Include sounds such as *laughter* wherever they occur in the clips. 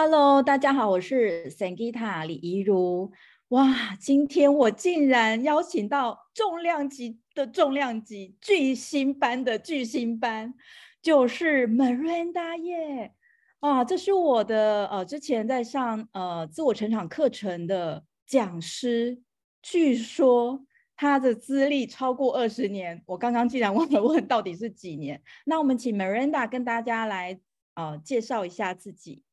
Hello，大家好，我是 Sangita 李怡如。哇，今天我竟然邀请到重量级的重量级巨星班的巨星班，就是 Miranda 耶！啊，这是我的呃之前在上呃自我成长课程的讲师，据说他的资历超过二十年。我刚刚竟然 *laughs* 忘了问到底是几年？那我们请 Miranda 跟大家来呃介绍一下自己。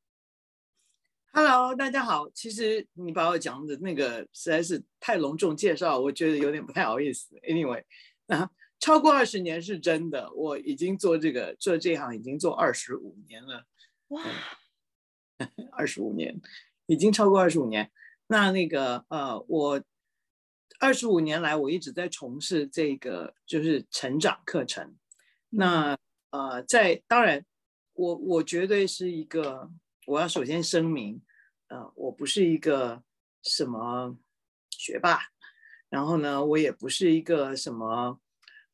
Hello，大家好。其实你把我讲的那个实在是太隆重介绍，我觉得有点不太好意思。Anyway，那，超过二十年是真的，我已经做这个做这行已经做二十五年了。哇，二十五年，已经超过二十五年。那那个呃，我二十五年来我一直在从事这个就是成长课程。那呃，在当然，我我绝对是一个。我要首先声明，呃，我不是一个什么学霸，然后呢，我也不是一个什么，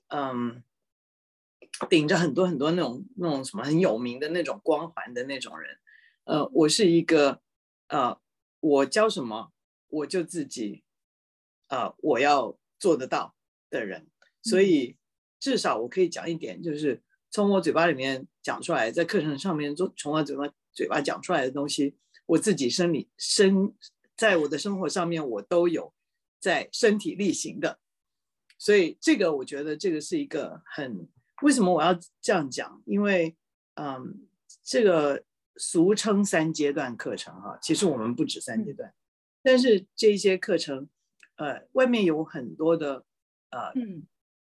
嗯，顶着很多很多那种那种什么很有名的那种光环的那种人，呃，我是一个，呃，我教什么我就自己，呃，我要做得到的人，所以至少我可以讲一点，就是从我嘴巴里面讲出来，在课程上面做，从我嘴巴。嘴巴讲出来的东西，我自己生理生在我的生活上面，我都有在身体力行的，所以这个我觉得这个是一个很为什么我要这样讲？因为嗯，这个俗称三阶段课程哈，其实我们不止三阶段，但是这些课程呃外面有很多的呃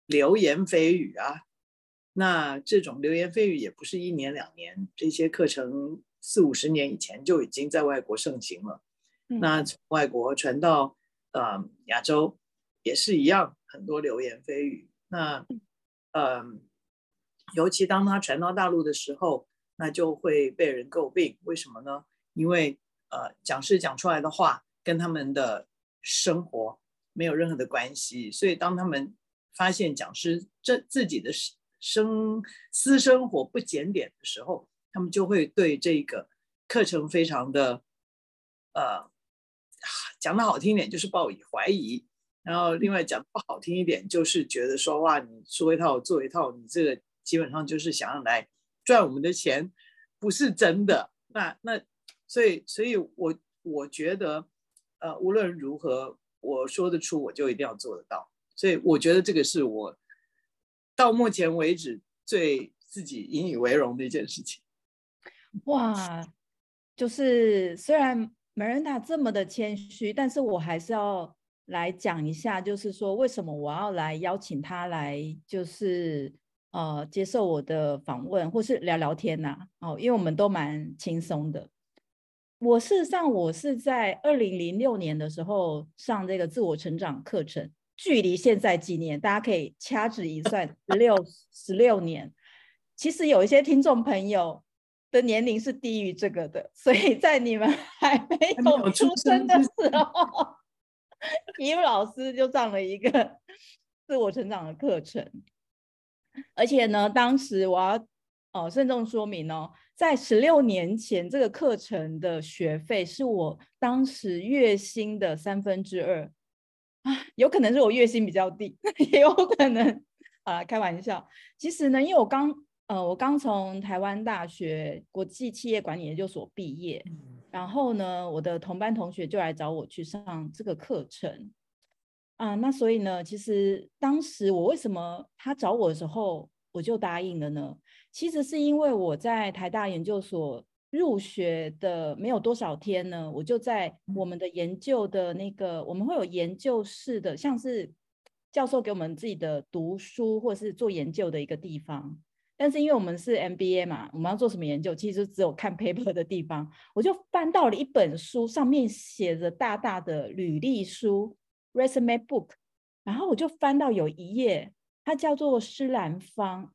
流言蜚语啊，那这种流言蜚语也不是一年两年，这些课程。四五十年以前就已经在外国盛行了，那从外国传到呃亚洲也是一样，很多流言蜚语。那呃，尤其当他传到大陆的时候，那就会被人诟病。为什么呢？因为呃，讲师讲出来的话跟他们的生活没有任何的关系，所以当他们发现讲师这自己的生私生活不检点的时候，他们就会对这个课程非常的，呃，讲的好听一点就是抱以怀疑，然后另外讲不好听一点就是觉得说，哇，你说一套做一套，你这个基本上就是想要来赚我们的钱，不是真的。那那所以所以我我觉得，呃，无论如何我说得出，我就一定要做得到。所以我觉得这个是我到目前为止最自己引以为荣的一件事情。哇，就是虽然 Miranda 这么的谦虚，但是我还是要来讲一下，就是说为什么我要来邀请他来，就是呃接受我的访问，或是聊聊天呐、哦，因为我们都蛮轻松的。我事实上我是在二零零六年的时候上这个自我成长课程，距离现在几年，大家可以掐指一算，十六十六年。其实有一些听众朋友。的年龄是低于这个的，所以在你们还没有出生的时候，怡如老师就上了一个自我成长的课程，而且呢，当时我要哦慎重说明哦，在十六年前，这个课程的学费是我当时月薪的三分之二啊，有可能是我月薪比较低，*laughs* 也有可能啊，开玩笑。其实呢，因为我刚。呃，我刚从台湾大学国际企业管理研究所毕业，然后呢，我的同班同学就来找我去上这个课程啊。那所以呢，其实当时我为什么他找我的时候我就答应了呢？其实是因为我在台大研究所入学的没有多少天呢，我就在我们的研究的那个，我们会有研究室的，像是教授给我们自己的读书或是做研究的一个地方。但是因为我们是 MBA 嘛，我们要做什么研究，其实只有看 paper 的地方。我就翻到了一本书，上面写着大大的履历书 （resume book），然后我就翻到有一页，它叫做施兰芳。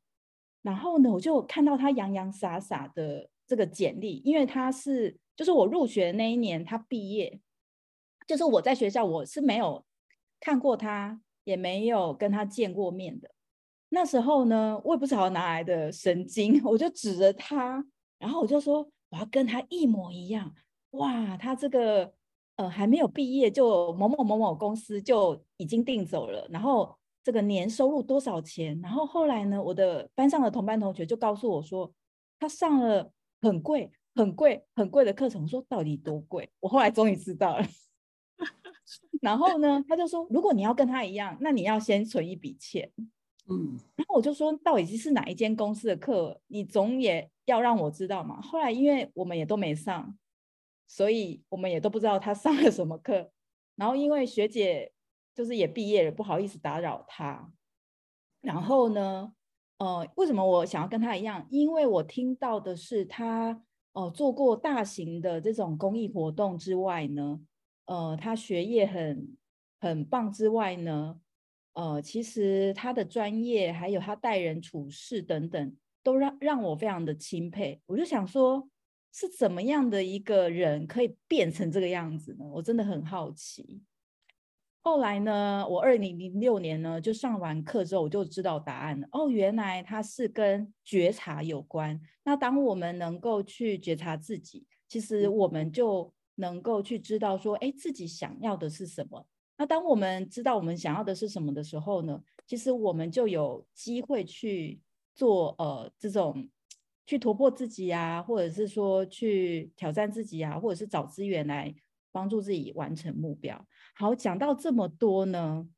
然后呢，我就看到他洋洋洒洒的这个简历，因为他是就是我入学那一年他毕业，就是我在学校我是没有看过他，也没有跟他见过面的。那时候呢，我也不知道哪来的神经，我就指着他，然后我就说：“我要跟他一模一样。哇，他这个呃还没有毕业就某某某某公司就已经订走了，然后这个年收入多少钱？然后后来呢，我的班上的同班同学就告诉我说，他上了很贵、很贵、很贵的课程。我说到底多贵？我后来终于知道了。*laughs* 然后呢，他就说，如果你要跟他一样，那你要先存一笔钱。嗯，然后我就说，到底是哪一间公司的课？你总也要让我知道嘛。后来因为我们也都没上。所以我们也都不知道他上了什么课，然后因为学姐就是也毕业了，不好意思打扰他。然后呢，呃，为什么我想要跟他一样？因为我听到的是他呃做过大型的这种公益活动之外呢，呃，他学业很很棒之外呢，呃，其实他的专业还有他待人处事等等，都让让我非常的钦佩。我就想说。是怎么样的一个人可以变成这个样子呢？我真的很好奇。后来呢，我二零零六年呢就上完课之后，我就知道答案了。哦，原来它是跟觉察有关。那当我们能够去觉察自己，其实我们就能够去知道说，哎，自己想要的是什么。那当我们知道我们想要的是什么的时候呢，其实我们就有机会去做呃这种。去突破自己啊，或者是说去挑战自己啊，或者是找资源来帮助自己完成目标。好，讲到这么多呢，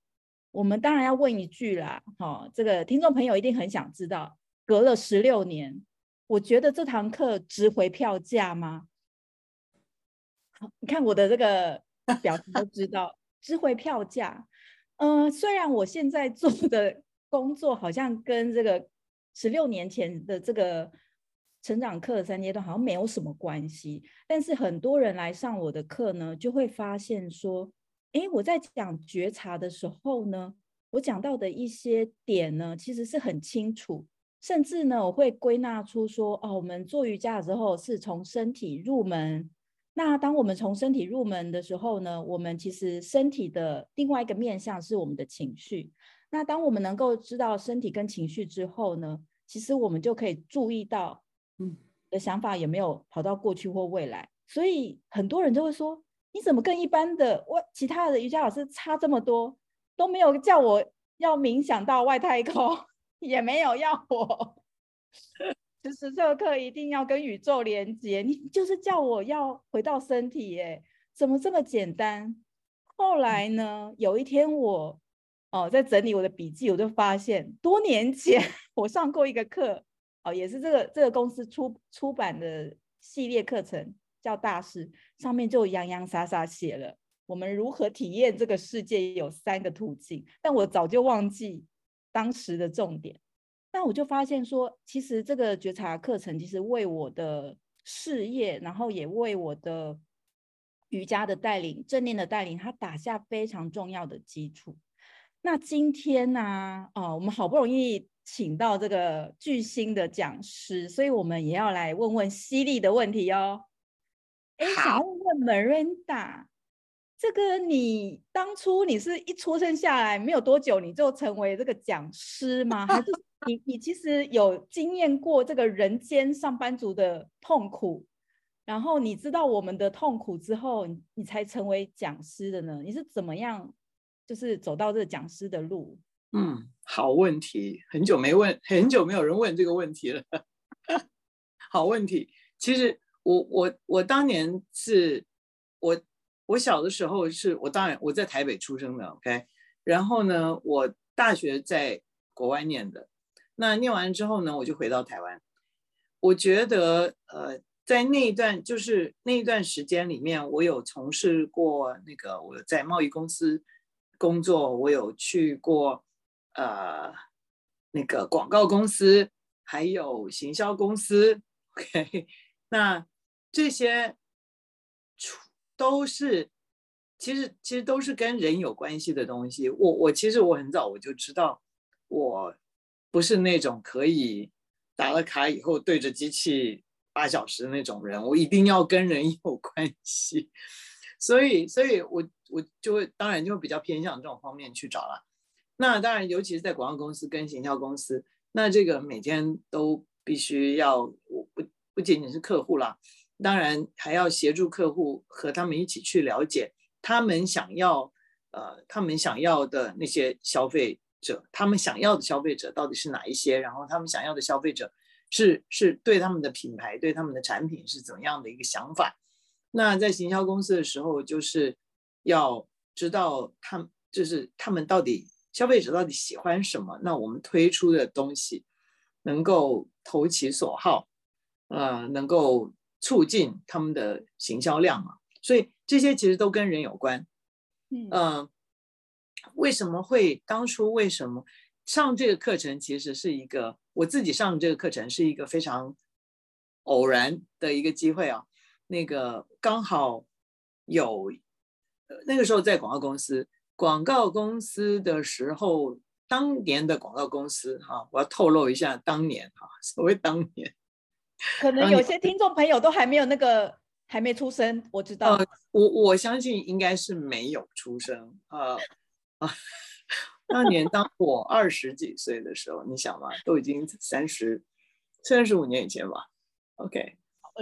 我们当然要问一句啦，好，这个听众朋友一定很想知道，隔了十六年，我觉得这堂课值回票价吗？你看我的这个表情都知道，值回票价。嗯、呃，虽然我现在做的工作好像跟这个十六年前的这个。成长课的三阶段好像没有什么关系，但是很多人来上我的课呢，就会发现说，哎，我在讲觉察的时候呢，我讲到的一些点呢，其实是很清楚，甚至呢，我会归纳出说，哦，我们做瑜伽的时候是从身体入门，那当我们从身体入门的时候呢，我们其实身体的另外一个面向是我们的情绪，那当我们能够知道身体跟情绪之后呢，其实我们就可以注意到。嗯，的想法有没有跑到过去或未来？所以很多人就会说：“你怎么跟一般的我其他的瑜伽老师差这么多？都没有叫我要冥想到外太空，*laughs* 也没有要我就是这个课一定要跟宇宙连接，你就是叫我要回到身体耶？怎么这么简单？”后来呢，有一天我哦在整理我的笔记，我就发现多年前 *laughs* 我上过一个课。哦，也是这个这个公司出出版的系列课程，叫大师，上面就洋洋洒洒写了我们如何体验这个世界有三个途径，但我早就忘记当时的重点。那我就发现说，其实这个觉察课程其实为我的事业，然后也为我的瑜伽的带领、正念的带领，它打下非常重要的基础。那今天呢、啊，哦，我们好不容易。请到这个巨星的讲师，所以我们也要来问问犀利的问题哦。哎，想问问 Miranda，这个你当初你是一出生下来没有多久你就成为这个讲师吗？还是你你其实有经验过这个人间上班族的痛苦，然后你知道我们的痛苦之后，你才成为讲师的呢？你是怎么样，就是走到这个讲师的路？嗯，好问题，很久没问，很久没有人问这个问题了。*laughs* 好问题，其实我我我当年是，我我小的时候是我当然我在台北出生的，OK，然后呢，我大学在国外念的，那念完之后呢，我就回到台湾。我觉得呃，在那一段就是那一段时间里面，我有从事过那个我在贸易公司工作，我有去过。呃，那个广告公司还有行销公司，OK，*laughs* 那这些都是其实其实都是跟人有关系的东西。我我其实我很早我就知道，我不是那种可以打了卡以后对着机器八小时的那种人，我一定要跟人有关系。所以，所以我我就会当然就会比较偏向这种方面去找了。那当然，尤其是在广告公司跟行销公司，那这个每天都必须要，我不不仅仅是客户啦，当然还要协助客户和他们一起去了解他们想要呃他们想要的那些消费者，他们想要的消费者到底是哪一些，然后他们想要的消费者是是对他们的品牌对他们的产品是怎么样的一个想法。那在行销公司的时候，就是要知道他们就是他们到底消费者到底喜欢什么，那我们推出的东西能够投其所好，呃，能够。促进他们的行销量嘛，所以这些其实都跟人有关。嗯、呃，为什么会当初为什么上这个课程？其实是一个我自己上这个课程是一个非常偶然的一个机会啊。那个刚好有那个时候在广告公司，广告公司的时候，当年的广告公司哈、啊，我要透露一下当年哈、啊，*laughs* 所谓当年。可能有些听众朋友都还没有那个还没出生，我知道。呃、我我相信应该是没有出生。呃啊，*laughs* 当年当我二十几岁的时候，你想嘛，都已经三十三十五年以前吧。OK，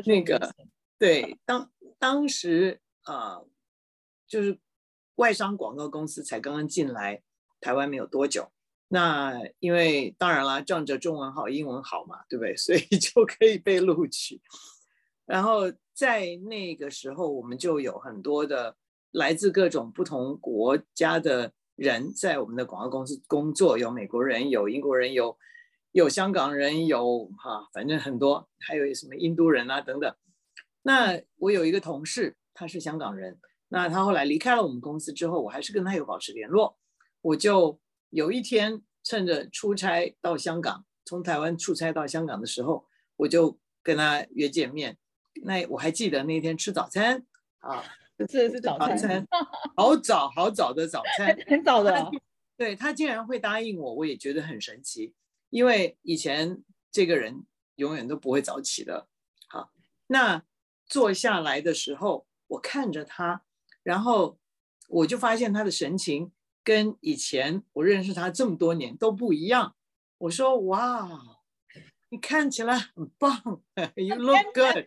那个对，当当时啊、呃，就是外商广告公司才刚刚进来台湾没有多久。那因为当然啦，仗着中文好、英文好嘛，对不对？*laughs* 所以就可以被录取。然后在那个时候，我们就有很多的来自各种不同国家的人在我们的广告公司工作，有美国人，有英国人，有有香港人，有哈，反正很多，还有什么印度人啊等等。那我有一个同事，他是香港人，那他后来离开了我们公司之后，我还是跟他有保持联络，我就。有一天，趁着出差到香港，从台湾出差到香港的时候，我就跟他约见面。那我还记得那天吃早餐啊，*laughs* 是是早餐，早餐 *laughs* 好早好早的早餐，很早的。他对他竟然会答应我，我也觉得很神奇，因为以前这个人永远都不会早起的。好，那坐下来的时候，我看着他，然后我就发现他的神情。跟以前我认识他这么多年都不一样。我说：“哇，你看起来很棒，*laughs* You look good,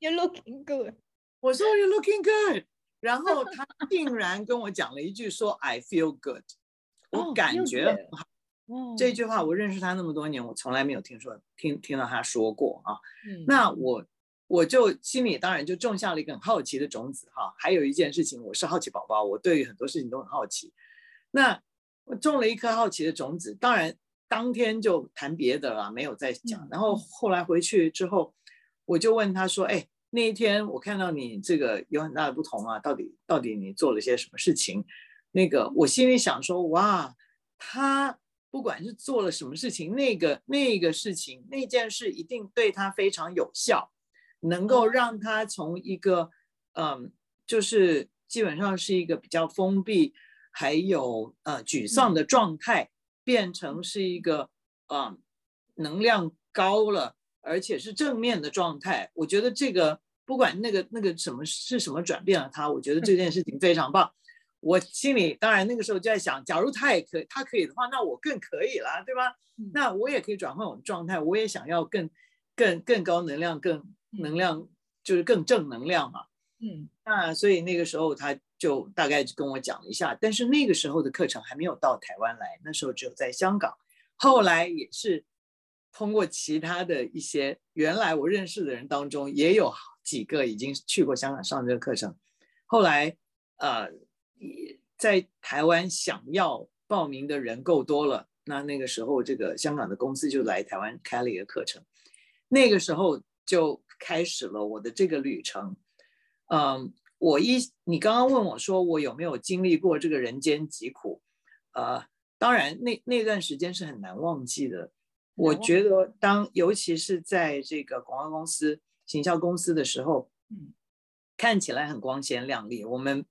You looking good。”我说：“You looking good。”然后他竟然跟我讲了一句说：“I feel good。*laughs* ”我感觉很好。Oh, 这句话我认识他那么多年，我从来没有听说听听到他说过啊。嗯、那我。我就心里当然就种下了一个很好奇的种子哈。还有一件事情，我是好奇宝宝，我对于很多事情都很好奇。那我种了一颗好奇的种子，当然当天就谈别的了，没有再讲。然后后来回去之后，我就问他说：“哎，那一天我看到你这个有很大的不同啊，到底到底你做了些什么事情？”那个我心里想说：“哇，他不管是做了什么事情，那个那个事情那件事一定对他非常有效。”能够让他从一个，嗯，就是基本上是一个比较封闭，还有呃沮丧的状态，变成是一个，嗯，能量高了，而且是正面的状态。我觉得这个不管那个那个什么是什么转变了他，我觉得这件事情非常棒。我心里当然那个时候就在想，假如他也可以，他可以的话，那我更可以了，对吧？那我也可以转换我的状态，我也想要更更更高能量，更。能量就是更正能量嘛，嗯，那所以那个时候他就大概就跟我讲了一下，但是那个时候的课程还没有到台湾来，那时候只有在香港。后来也是通过其他的一些原来我认识的人当中，也有几个已经去过香港上这个课程。后来呃，在台湾想要报名的人够多了，那那个时候这个香港的公司就来台湾开了一个课程，那个时候就。开始了我的这个旅程，嗯，我一你刚刚问我说我有没有经历过这个人间疾苦，呃，当然那那段时间是很难忘记的。我觉得当尤其是在这个广告公司、行销公司的时候，嗯，看起来很光鲜亮丽，我们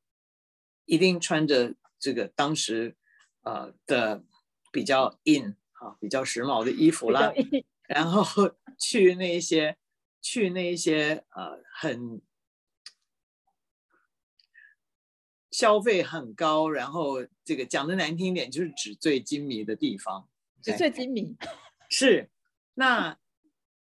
一定穿着这个当时呃的比较 in 啊比较时髦的衣服啦，*laughs* 然后 *laughs* 去那些。去那些呃很消费很高，然后这个讲的难听一点就是纸醉金迷的地方。纸醉金迷是那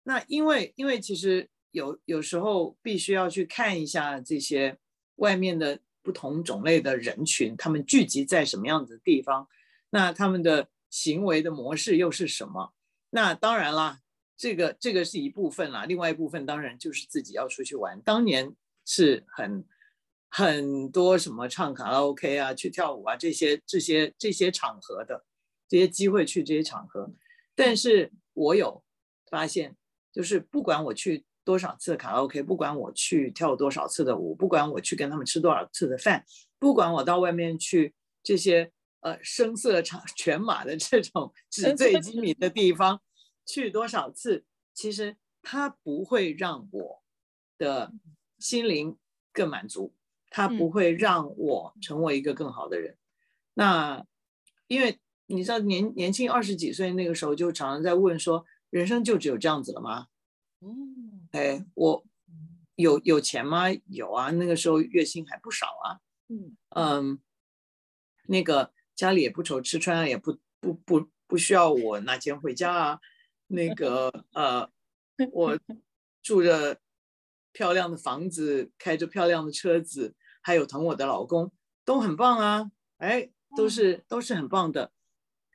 那因为因为其实有有时候必须要去看一下这些外面的不同种类的人群，他们聚集在什么样子的地方，那他们的行为的模式又是什么？那当然啦，这个这个是一部分啦，另外一部分当然就是自己要出去玩。当年是很很多什么唱卡拉 OK 啊、去跳舞啊这些这些这些场合的这些机会去这些场合，但是我有发现，就是不管我去多少次卡拉 OK，不管我去跳多少次的舞，不管我去跟他们吃多少次的饭，不管我到外面去这些。呃，声色场 *laughs* 犬马的这种 *laughs* 纸醉金迷的地方，去多少次，其实它不会让我的心灵更满足，它不会让我成为一个更好的人。那因为你知道年年轻二十几岁那个时候，就常常在问说，人生就只有这样子了吗？嗯，哎，我有有钱吗？有啊，那个时候月薪还不少啊。嗯嗯，那个。家里也不愁吃穿啊，也不不不不需要我拿钱回家啊。那个呃，我住着漂亮的房子，开着漂亮的车子，还有疼我的老公，都很棒啊。哎，都是都是很棒的。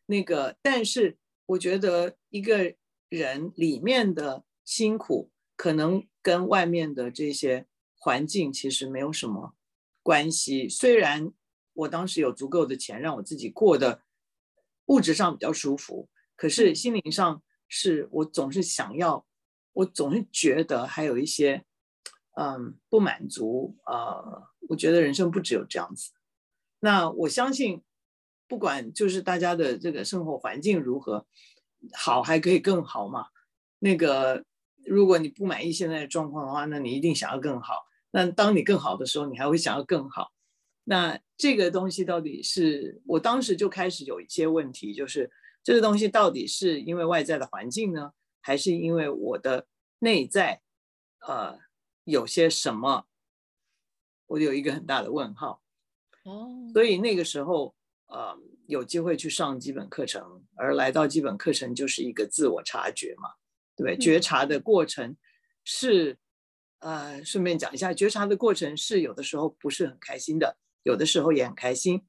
那个，但是我觉得一个人里面的辛苦，可能跟外面的这些环境其实没有什么关系，虽然。我当时有足够的钱，让我自己过得物质上比较舒服，可是心灵上是我总是想要，我总是觉得还有一些嗯不满足啊、呃。我觉得人生不只有这样子。那我相信，不管就是大家的这个生活环境如何好，还可以更好嘛。那个如果你不满意现在的状况的话，那你一定想要更好。那当你更好的时候，你还会想要更好。那这个东西到底是我当时就开始有一些问题，就是这个东西到底是因为外在的环境呢，还是因为我的内在，呃，有些什么？我有一个很大的问号。哦，所以那个时候，呃，有机会去上基本课程，而来到基本课程就是一个自我察觉嘛，对不对？觉察的过程是，呃，顺便讲一下，觉察的过程是有的时候不是很开心的。有的时候也很开心，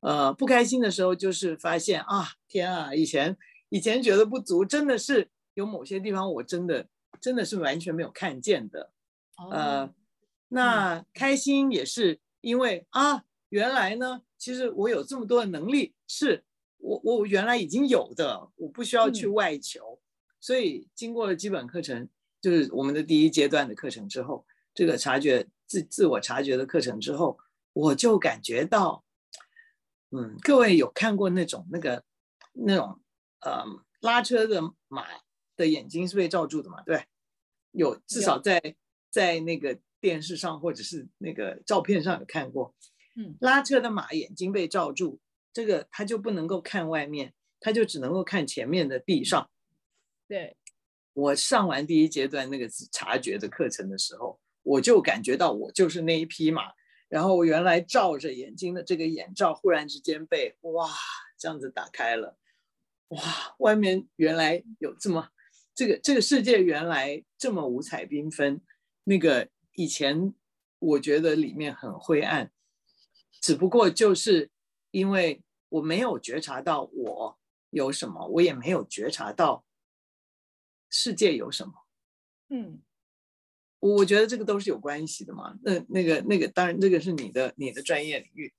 呃，不开心的时候就是发现啊，天啊，以前以前觉得不足，真的是有某些地方我真的真的是完全没有看见的，呃，那开心也是因为啊，原来呢，其实我有这么多的能力，是我我原来已经有的，我不需要去外求，所以经过了基本课程，就是我们的第一阶段的课程之后，这个察觉自自我察觉的课程之后。我就感觉到，嗯，各位有看过那种那个那种呃拉车的马的眼睛是被罩住的嘛？对，有至少在在那个电视上或者是那个照片上有看过。嗯，拉车的马眼睛被罩住，这个他就不能够看外面，他就只能够看前面的地上。对，我上完第一阶段那个察觉的课程的时候，我就感觉到我就是那一匹马。然后我原来罩着眼睛的这个眼罩，忽然之间被哇这样子打开了，哇，外面原来有这么这个这个世界原来这么五彩缤纷，那个以前我觉得里面很灰暗，只不过就是因为我没有觉察到我有什么，我也没有觉察到世界有什么，嗯。我觉得这个都是有关系的嘛。那那个那个，当然这个是你的你的专业领域，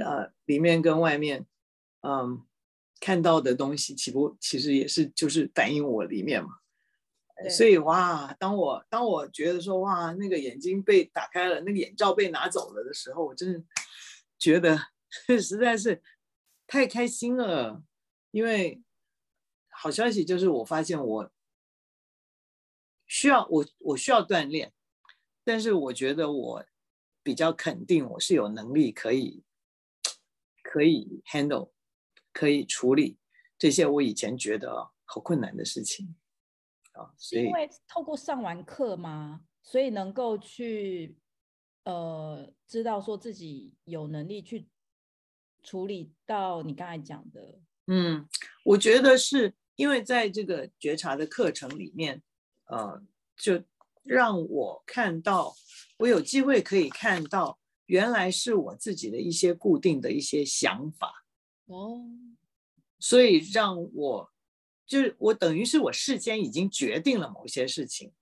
呃，里面跟外面，嗯，看到的东西，岂不其实也是就是反映我里面嘛。所以哇，当我当我觉得说哇，那个眼睛被打开了，那个眼罩被拿走了的时候，我真的觉得 *laughs* 实在是太开心了。因为好消息就是我发现我。需要我，我需要锻炼，但是我觉得我比较肯定，我是有能力可以可以 handle，可以处理这些我以前觉得好困难的事情啊。所以因为透过上完课嘛，所以能够去呃知道说自己有能力去处理到你刚才讲的。嗯，我觉得是因为在这个觉察的课程里面。呃，就让我看到，我有机会可以看到，原来是我自己的一些固定的一些想法哦，所以让我就是我等于是我事先已经决定了某些事情，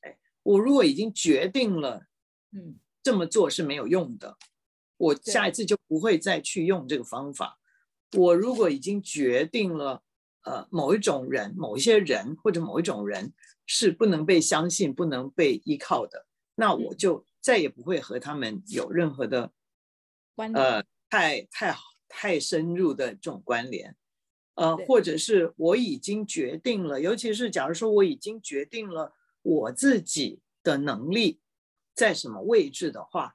哎，我如果已经决定了，嗯，这么做是没有用的，我下一次就不会再去用这个方法。我如果已经决定了，呃，某一种人、某一些人或者某一种人是不能被相信、不能被依靠的，那我就再也不会和他们有任何的关呃太太太深入的这种关联，呃，或者是我已经决定了，尤其是假如说我已经决定了我自己的能力在什么位置的话，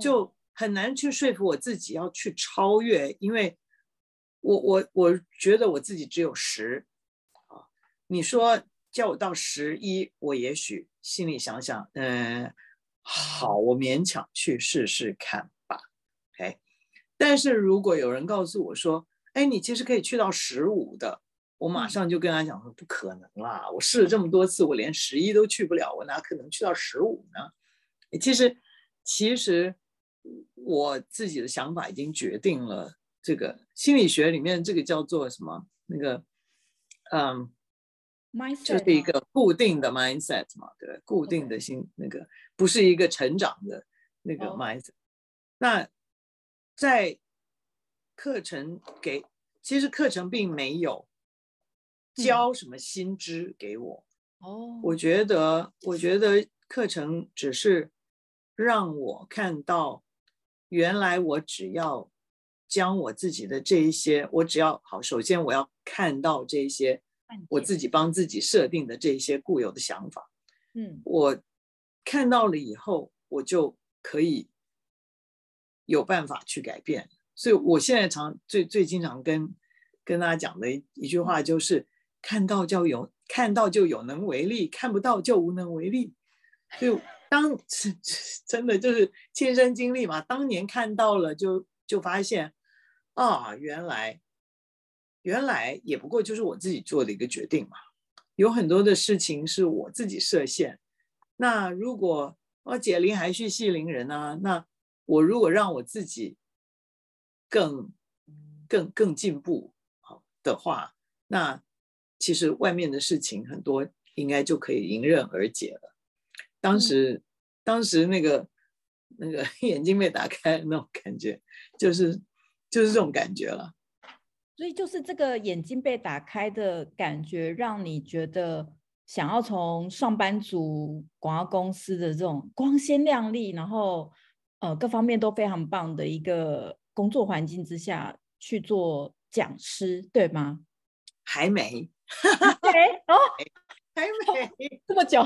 就很难去说服我自己要去超越，因为。我我我觉得我自己只有十，啊，你说叫我到十一，我也许心里想想，嗯，好，我勉强去试试看吧，OK。但是如果有人告诉我说，哎，你其实可以去到十五的，我马上就跟他讲说，不可能啦，我试了这么多次，我连十一都去不了，我哪可能去到十五呢？其实，其实我自己的想法已经决定了。这个心理学里面，这个叫做什么？那个，嗯，mindset 就是一个固定的 mindset 嘛，对，固定的心.那个不是一个成长的那个 mindset。Oh. 那在课程给，其实课程并没有教什么新知给我。哦，Oh. 我觉得，我觉得课程只是让我看到，原来我只要。将我自己的这一些，我只要好，首先我要看到这一些，我自己帮自己设定的这一些固有的想法，嗯，我看到了以后，我就可以有办法去改变。所以我现在常最最经常跟跟大家讲的一一句话就是：看到就有，看到就有能为力，看不到就无能为力。就当 *laughs* 真的就是亲身经历嘛，当年看到了就就发现。啊，原来，原来也不过就是我自己做的一个决定嘛。有很多的事情是我自己设限。那如果我解铃还须系铃人呢、啊？那我如果让我自己更、更、更进步好的话，那其实外面的事情很多应该就可以迎刃而解了。当时，嗯、当时那个那个 *laughs* 眼睛被打开那种感觉，就是。就是这种感觉了，所以就是这个眼睛被打开的感觉，让你觉得想要从上班族广告公司的这种光鲜亮丽，然后呃各方面都非常棒的一个工作环境之下去做讲师，对吗？还没，哦，*laughs* 还没这么久。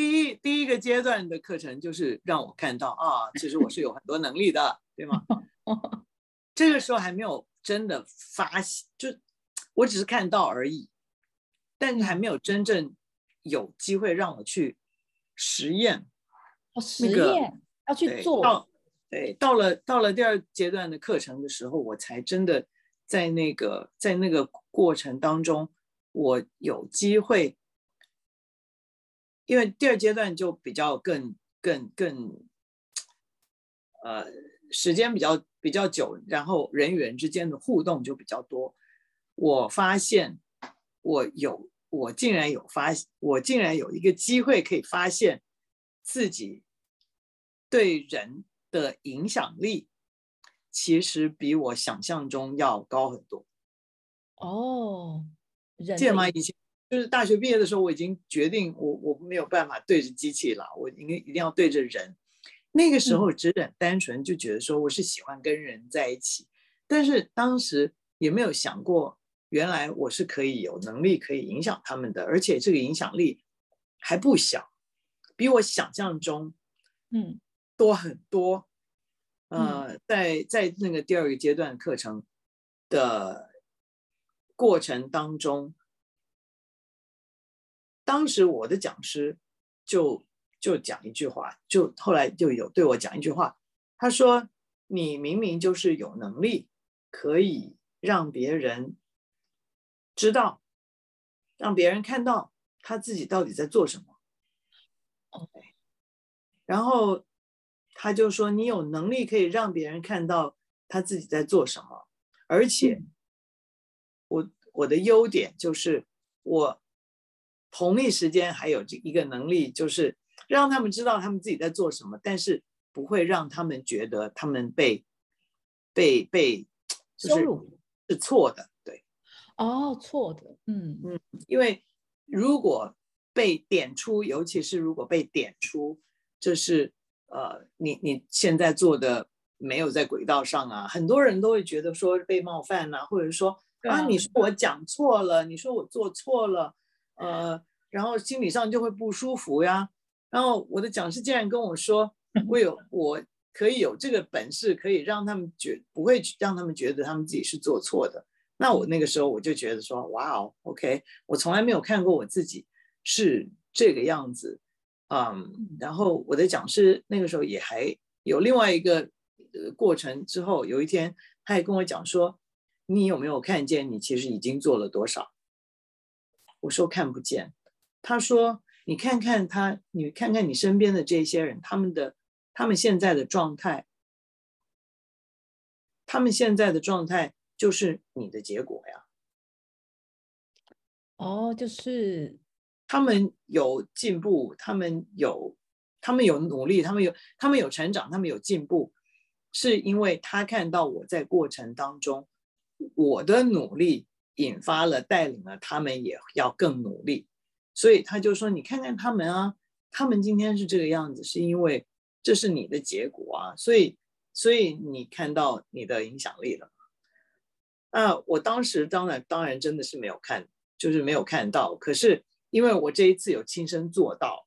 第一第一个阶段的课程就是让我看到啊，其实我是有很多能力的，对吗？*laughs* 这个时候还没有真的发现，就我只是看到而已，但是还没有真正有机会让我去实验。哦，实验要去做。到对，到了到了第二阶段的课程的时候，我才真的在那个在那个过程当中，我有机会，因为第二阶段就比较更更更，呃。时间比较比较久，然后人与人之间的互动就比较多。我发现我有，我竟然有发，我竟然有一个机会可以发现自己对人的影响力，其实比我想象中要高很多。哦，记得吗？以前就是大学毕业的时候，我已经决定我我没有办法对着机器了，我应该一定要对着人。那个时候只很单纯就觉得说我是喜欢跟人在一起，但是当时也没有想过，原来我是可以有能力可以影响他们的，而且这个影响力还不小，比我想象中，嗯，多很多。呃，在在那个第二个阶段课程的过程当中，当时我的讲师就。就讲一句话，就后来就有对我讲一句话，他说：“你明明就是有能力，可以让别人知道，让别人看到他自己到底在做什么。哦，然后他就说：“你有能力可以让别人看到他自己在做什么，而且我我的优点就是我同一时间还有这一个能力，就是让他们知道他们自己在做什么，但是不会让他们觉得他们被被被就是是错的。”对。哦，错的，嗯。嗯，因为如果被点出，尤其是如果被点出，就是呃，你你现在做的没有在轨道上啊，很多人都会觉得说被冒犯啊，或者说啊，你说我讲错了，你说我做错了，呃，然后心理上就会不舒服呀。然后我的讲师竟然跟我说，*laughs* 我有我可以有这个本事，可以让他们觉不会让他们觉得他们自己是做错的。那我那个时候我就觉得说，哇哦，OK，我从来没有看过我自己是这个样子，嗯，然后我的讲师那个时候也还有另外一个呃过程之后，有一天他也跟我讲说，你有没有看见你其实已经做了多少？我说看不见。他说你看看他，你看看你身边的这些人，他们的他们现在的状态，他们现在的状态。就是你的结果呀。哦，就是他们有进步，他们有，他们有努力，他们有，他们有成长，他们有进步，是因为他看到我在过程当中，我的努力引发了，带领了他们也要更努力，所以他就说：“你看看他们啊，他们今天是这个样子，是因为这是你的结果啊，所以，所以你看到你的影响力了。”那，我当时当然当然真的是没有看，就是没有看到。可是因为我这一次有亲身做到，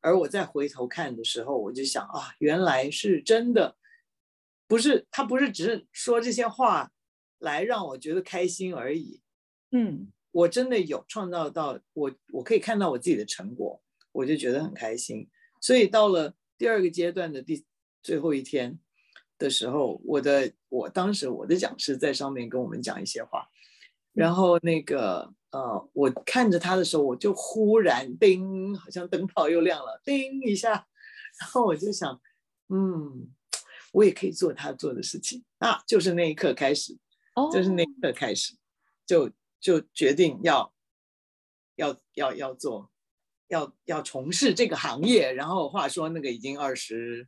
而我再回头看的时候，我就想啊，原来是真的，不是他不是只是说这些话来让我觉得开心而已。嗯，我真的有创造到我，我可以看到我自己的成果，我就觉得很开心。所以到了第二个阶段的第最后一天。的时候，我的我当时我的讲师在上面跟我们讲一些话，然后那个呃，我看着他的时候，我就忽然叮，好像灯泡又亮了，叮一下，然后我就想，嗯，我也可以做他做的事情啊，就是那一刻开始，就是那一刻开始，就就决定要要要要做，要要从事这个行业，然后话说那个已经二十。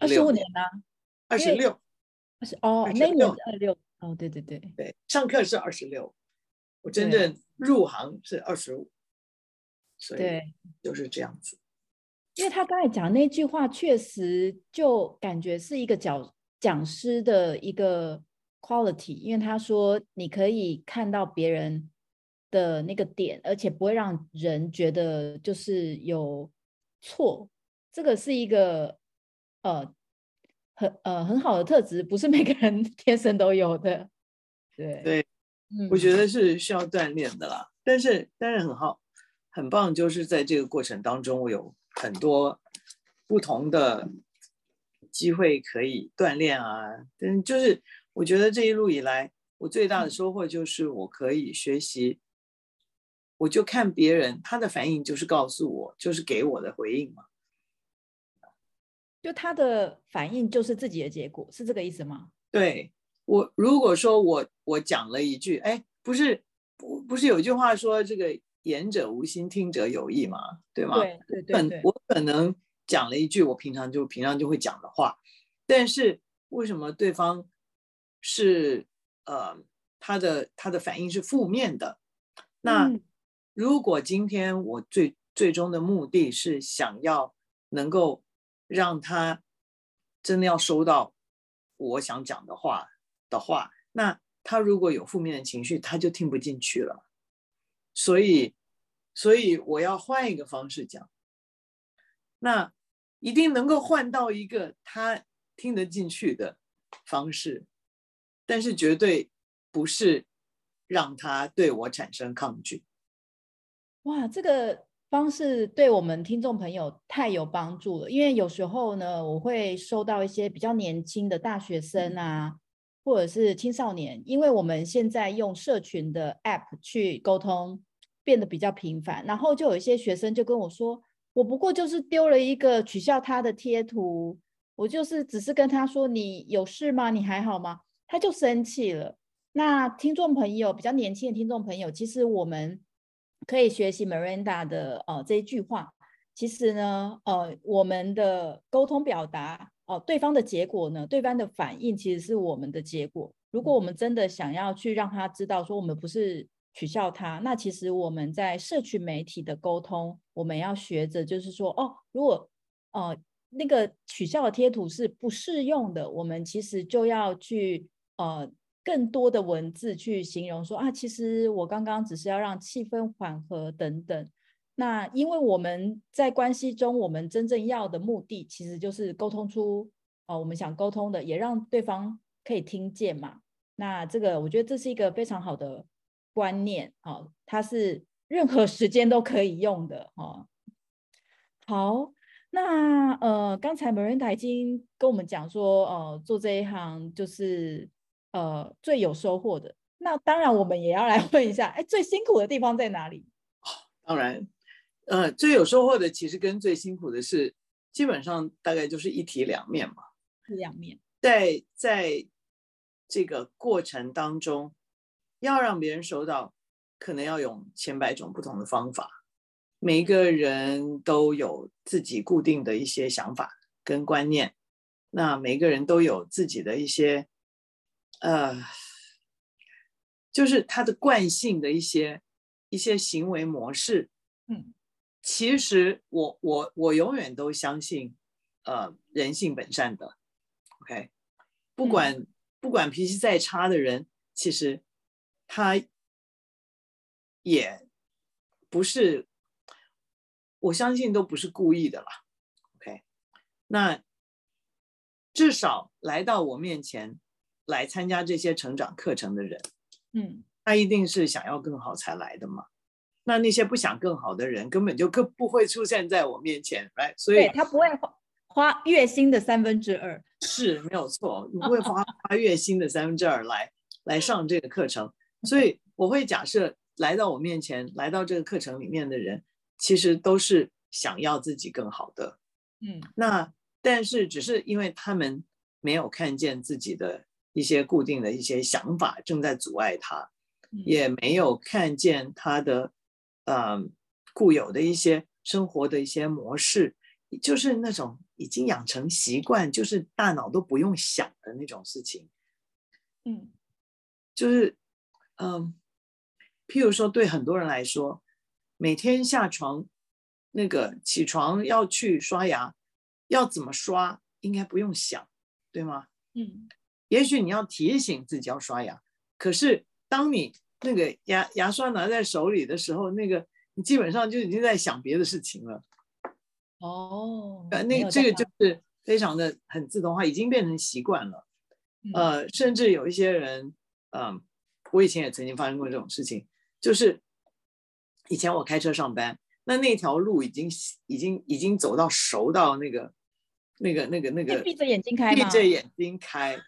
二十五年了，二十六，二十哦，那年是二六哦，对对对对，上课是二十六，我真正入行是二十五，所以就是这样子。因为他刚才讲那句话，确实就感觉是一个讲讲师的一个 quality，因为他说你可以看到别人的那个点，而且不会让人觉得就是有错，这个是一个。呃，很呃很好的特质，不是每个人 *laughs* 天生都有的。对对，嗯，我觉得是需要锻炼的啦。但是当然很好，很棒，就是在这个过程当中，我有很多不同的机会可以锻炼啊。但就是我觉得这一路以来，我最大的收获就是我可以学习，我就看别人他的反应，就是告诉我，就是给我的回应嘛。就他的反应就是自己的结果，是这个意思吗？对，我如果说我我讲了一句，哎，不是不不是有句话说这个言者无心，听者有意嘛，对吗？对对对，对。我可能讲了一句我平常就平常就会讲的话，但是为什么对方是呃他的他的反应是负面的？那如果今天我最最终的目的是想要能够。让他真的要收到我想讲的话的话，那他如果有负面的情绪，他就听不进去了。所以，所以我要换一个方式讲，那一定能够换到一个他听得进去的方式，但是绝对不是让他对我产生抗拒。哇，这个。方式对我们听众朋友太有帮助了，因为有时候呢，我会收到一些比较年轻的大学生啊，或者是青少年，因为我们现在用社群的 App 去沟通变得比较频繁，然后就有一些学生就跟我说：“我不过就是丢了一个取笑他的贴图，我就是只是跟他说，你有事吗？你还好吗？他就生气了。那听众朋友，比较年轻的听众朋友，其实我们可以学习 Miranda 的呃这一句话。其实呢，呃，我们的沟通表达哦、呃，对方的结果呢，对方的反应其实是我们的结果。如果我们真的想要去让他知道说我们不是取笑他，那其实我们在社群媒体的沟通，我们要学着就是说，哦，如果呃那个取笑的贴图是不适用的，我们其实就要去呃。更多的文字去形容说啊，其实我刚刚只是要让气氛缓和等等。那因为我们在关系中，我们真正要的目的其实就是沟通出哦，我们想沟通的，也让对方可以听见嘛。那这个我觉得这是一个非常好的观念哦，它是任何时间都可以用的哦。好，那呃，刚才 Miranda 已经跟我们讲说，呃，做这一行就是。呃，最有收获的，那当然我们也要来问一下，哎，最辛苦的地方在哪里？当然，呃，最有收获的其实跟最辛苦的是，基本上大概就是一体两面嘛。两面，在在这个过程当中，要让别人收到，可能要用千百种不同的方法。每一个人都有自己固定的一些想法跟观念，那每个人都有自己的一些。呃，就是他的惯性的一些一些行为模式，嗯，其实我我我永远都相信，呃，人性本善的，OK，不管、嗯、不管脾气再差的人，其实他也不是，我相信都不是故意的啦，OK，那至少来到我面前。来参加这些成长课程的人，嗯，他一定是想要更好才来的嘛。那那些不想更好的人，根本就更不会出现在我面前，来，所以他不会花月薪的三分之二，是没有错，你不会 *laughs* 花花月薪的三分之二来来上这个课程。所以我会假设来到我面前，来到这个课程里面的人，其实都是想要自己更好的，嗯，那但是只是因为他们没有看见自己的。一些固定的一些想法正在阻碍他，也没有看见他的，呃，固有的一些生活的一些模式，就是那种已经养成习惯，就是大脑都不用想的那种事情。嗯，就是，嗯，譬如说，对很多人来说，每天下床，那个起床要去刷牙，要怎么刷，应该不用想，对吗？嗯。也许你要提醒自己要刷牙，可是当你那个牙牙刷拿在手里的时候，那个你基本上就已经在想别的事情了。哦，那这个就是非常的很自动化，已经变成习惯了。嗯、呃，甚至有一些人，嗯、呃，我以前也曾经发生过这种事情，就是以前我开车上班，那那条路已经已经已经走到熟到那个那个那个那个闭着眼睛开，闭着眼睛开。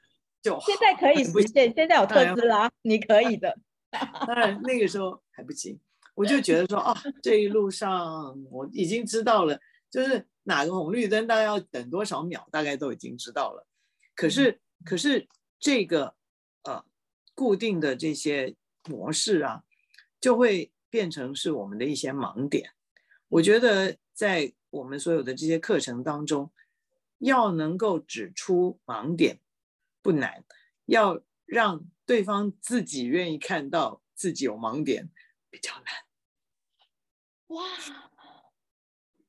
就现在可以实现，现在有特斯拉，你可以的。*laughs* 当然那个时候还不行，我就觉得说，啊，这一路上我已经知道了，就是哪个红绿灯大概要等多少秒，大概都已经知道了。可是，可是这个呃固定的这些模式啊，就会变成是我们的一些盲点。我觉得在我们所有的这些课程当中，要能够指出盲点。不难，要让对方自己愿意看到自己有盲点比较难。哇，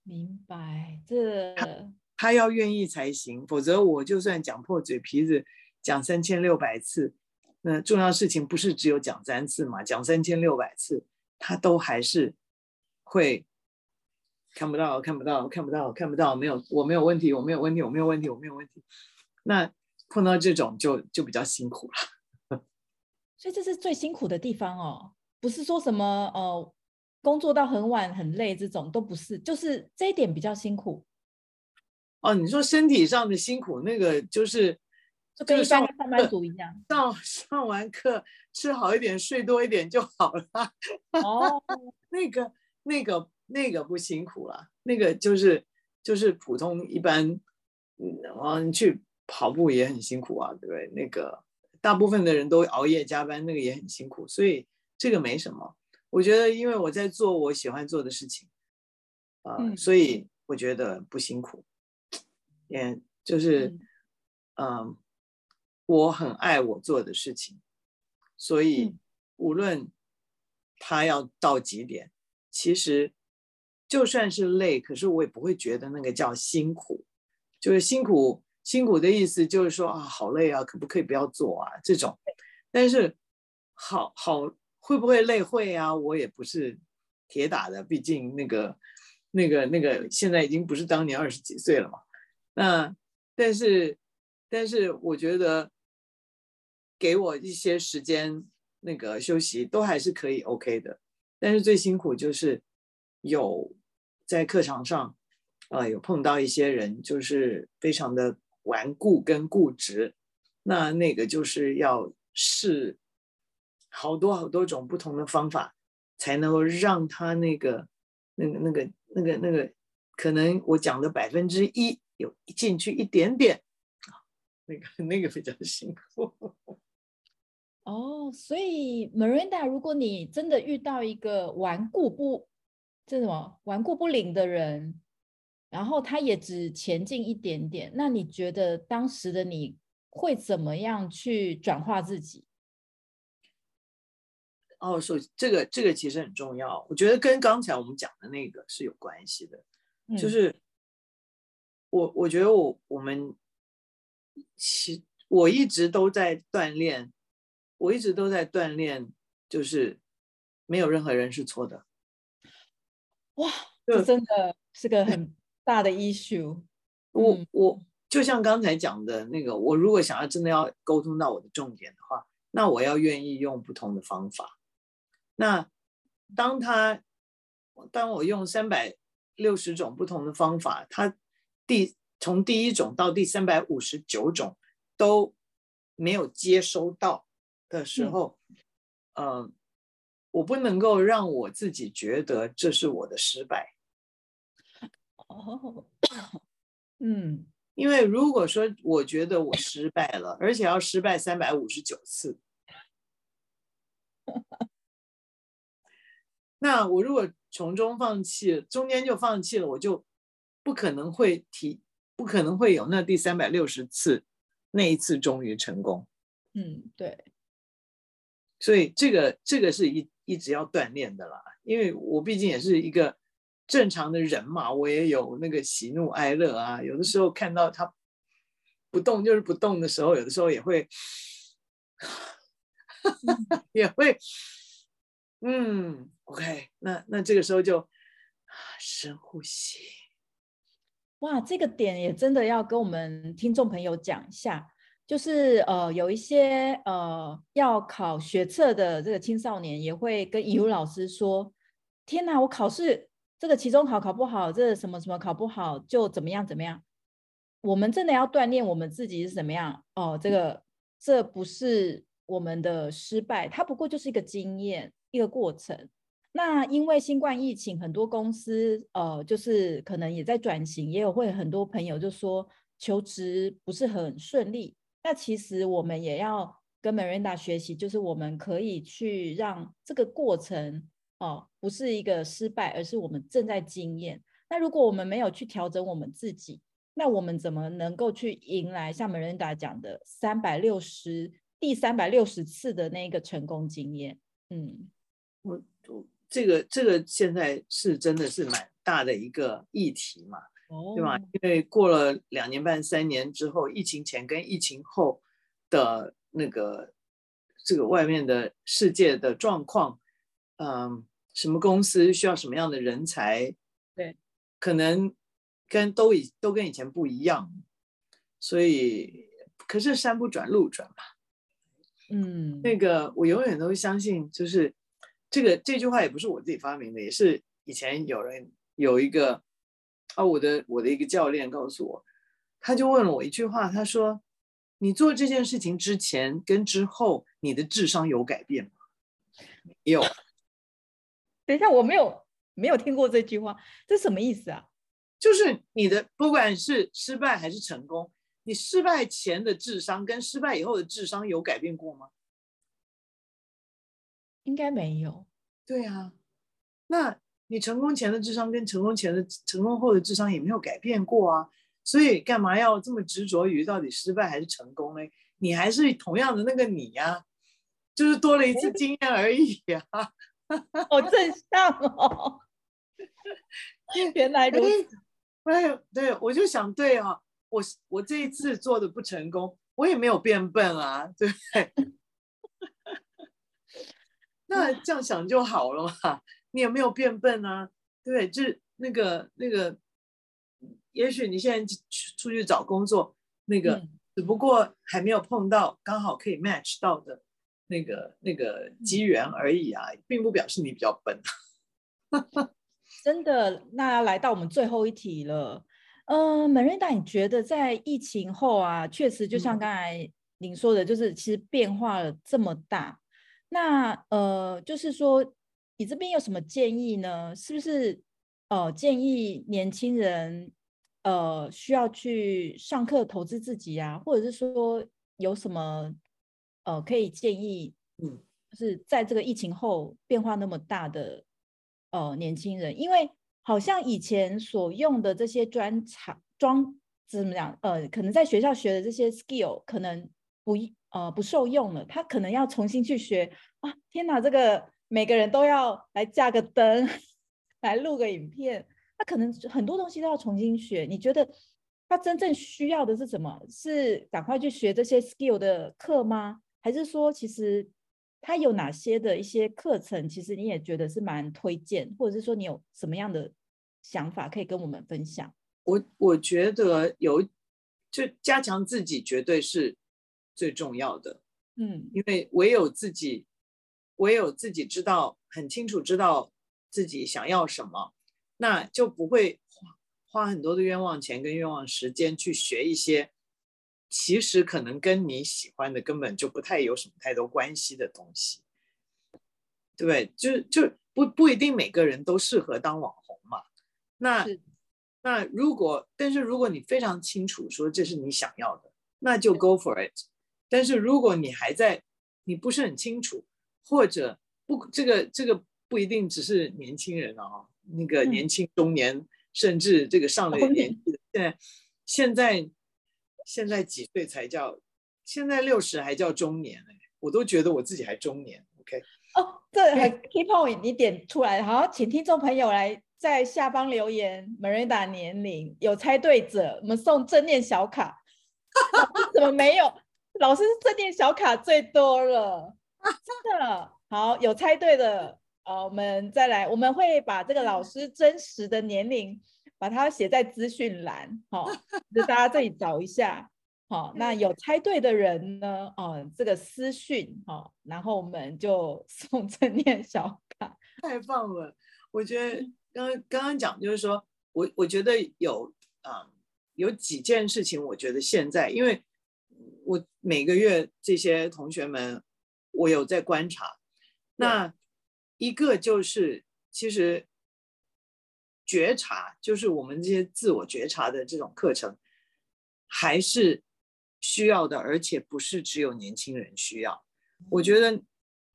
明白这他，他要愿意才行，否则我就算讲破嘴皮子讲三千六百次，那重要事情不是只有讲三次嘛？讲三千六百次，他都还是会看不到，看不到，看不到，看不到，没有，我没有问题，我没有问题，我没有问题，我没有问题。那。碰到这种就就比较辛苦了，*laughs* 所以这是最辛苦的地方哦，不是说什么呃工作到很晚很累这种都不是，就是这一点比较辛苦。哦，你说身体上的辛苦，那个就是就跟一般上班族一样，上上完课吃好一点，睡多一点就好了。*laughs* 哦，那个那个那个不辛苦了，那个就是就是普通一般，嗯，嗯，去跑步也很辛苦啊，对不对？那个大部分的人都熬夜加班，那个也很辛苦，所以这个没什么。我觉得，因为我在做我喜欢做的事情，啊、呃嗯，所以我觉得不辛苦，也就是，嗯、呃，我很爱我做的事情，所以无论他要到几点，其实。就算是累，可是我也不会觉得那个叫辛苦，就是辛苦辛苦的意思，就是说啊，好累啊，可不可以不要做啊？这种，但是好好会不会累会啊？我也不是铁打的，毕竟那个那个那个现在已经不是当年二十几岁了嘛。那但是但是我觉得给我一些时间那个休息都还是可以 OK 的，但是最辛苦就是。有在课堂上，呃，有碰到一些人，就是非常的顽固跟固执，那那个就是要试好多好多种不同的方法，才能够让他那个那个那个那个那个，可能我讲的百分之一有进去一点点，啊，那个那个比较辛苦。*laughs* 哦，所以 Miranda，如果你真的遇到一个顽固不这什么顽固不灵的人，然后他也只前进一点点，那你觉得当时的你会怎么样去转化自己？哦，所以这个这个其实很重要，我觉得跟刚才我们讲的那个是有关系的，嗯、就是我我觉得我我们其我一直都在锻炼，我一直都在锻炼，就是没有任何人是错的。哇，这真的是个很大的 issue。我我就像刚才讲的那个，我如果想要真的要沟通到我的重点的话，那我要愿意用不同的方法。那当他当我用三百六十种不同的方法，他第从第一种到第三百五十九种都没有接收到的时候，嗯。呃我不能够让我自己觉得这是我的失败。哦，*coughs* 嗯，因为如果说我觉得我失败了，而且要失败三百五十九次，*laughs* 那我如果从中放弃，中间就放弃了，我就不可能会提，不可能会有那第三百六十次，那一次终于成功。嗯，对。所以这个这个是一。一直要锻炼的啦，因为我毕竟也是一个正常的人嘛，我也有那个喜怒哀乐啊。有的时候看到他不动就是不动的时候，有的时候也会，*laughs* 也会，嗯，OK，那那这个时候就深呼吸。哇，这个点也真的要跟我们听众朋友讲一下。就是呃，有一些呃要考学测的这个青少年也会跟怡如老师说：“天哪，我考试这个期中考考不好，这什么什么考不好就怎么样怎么样。”我们真的要锻炼我们自己是怎么样哦？这个这不是我们的失败，它不过就是一个经验，一个过程。那因为新冠疫情，很多公司呃就是可能也在转型，也有会很多朋友就说求职不是很顺利。那其实我们也要跟 Miranda 学习，就是我们可以去让这个过程哦，不是一个失败，而是我们正在经验。那如果我们没有去调整我们自己，那我们怎么能够去迎来像 Miranda 讲的三百六十第三百六十次的那个成功经验？嗯，我我这个这个现在是真的是蛮大的一个议题嘛。对吧？因为过了两年半、三年之后，疫情前跟疫情后的那个这个外面的世界的状况，嗯，什么公司需要什么样的人才，对，可能跟都以都跟以前不一样，所以可是山不转路转嘛，嗯，那个我永远都相信，就是这个这句话也不是我自己发明的，也是以前有人有一个。啊，我的我的一个教练告诉我，他就问了我一句话，他说：“你做这件事情之前跟之后，你的智商有改变吗？”没有。等一下，我没有没有听过这句话，这什么意思啊？就是你的不管是失败还是成功，你失败前的智商跟失败以后的智商有改变过吗？应该没有。对啊，那你成功前的智商跟成功前的成功后的智商也没有改变过啊，所以干嘛要这么执着于到底失败还是成功呢？你还是同样的那个你呀、啊，就是多了一次经验而已呀、啊。*laughs* 好正向哦，*laughs* 原来如此。哎，对，我就想，对啊，我我这一次做的不成功，我也没有变笨啊，对不对？*laughs* 那这样想就好了嘛。你也没有变笨啊？对，就是那个那个，也许你现在出去找工作，那个、嗯、只不过还没有碰到刚好可以 match 到的那个那个机缘而已啊，并不表示你比较笨。*laughs* 真的，那来到我们最后一题了。嗯、呃，Miranda，你觉得在疫情后啊，确实就像刚才您说的，就是其实变化了这么大。那呃，就是说你这边有什么建议呢？是不是呃建议年轻人呃需要去上课投资自己啊，或者是说有什么呃可以建议？嗯，就是在这个疫情后变化那么大的。呃，年轻人，因为好像以前所用的这些专长、装怎么讲？呃，可能在学校学的这些 skill 可能不呃不受用了，他可能要重新去学。啊，天哪，这个每个人都要来架个灯，*laughs* 来录个影片，他可能很多东西都要重新学。你觉得他真正需要的是什么？是赶快去学这些 skill 的课吗？还是说其实？他有哪些的一些课程，其实你也觉得是蛮推荐，或者是说你有什么样的想法可以跟我们分享？我我觉得有，就加强自己绝对是最重要的。嗯，因为唯有自己，唯有自己知道很清楚，知道自己想要什么，那就不会花花很多的冤枉钱跟冤枉时间去学一些。其实可能跟你喜欢的根本就不太有什么太多关系的东西，对不对？就就不不一定每个人都适合当网红嘛。那那如果，但是如果你非常清楚说这是你想要的，那就 go for it。但是如果你还在，你不是很清楚，或者不，这个这个不一定只是年轻人啊，那个年轻中年，嗯、甚至这个上了年纪的，现在现在。现在几岁才叫？现在六十还叫中年哎，我都觉得我自己还中年。OK，哦，这很 key point，你点出来，好，请听众朋友来在下方留言，Miranda 年龄有猜对者，我们送正念小卡。怎么没有？老师正念小卡最多了，真的。好，有猜对的，呃，我们再来，我们会把这个老师真实的年龄。把它写在资讯栏，好、哦，就大家自己找一下，好、哦，那有猜对的人呢，哦，这个私讯，哦，然后我们就 *laughs* 送正念小卡，太棒了！我觉得刚刚刚讲就是说，我我觉得有啊、呃，有几件事情，我觉得现在，因为我每个月这些同学们，我有在观察，那一个就是其实。觉察就是我们这些自我觉察的这种课程，还是需要的，而且不是只有年轻人需要。我觉得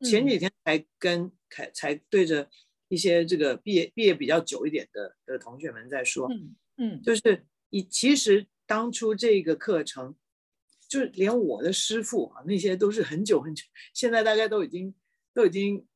前几天才跟才才对着一些这个毕业毕业比较久一点的的同学们在说，嗯，嗯就是以其实当初这个课程，就连我的师傅啊，那些都是很久很久，现在大概都已经都已经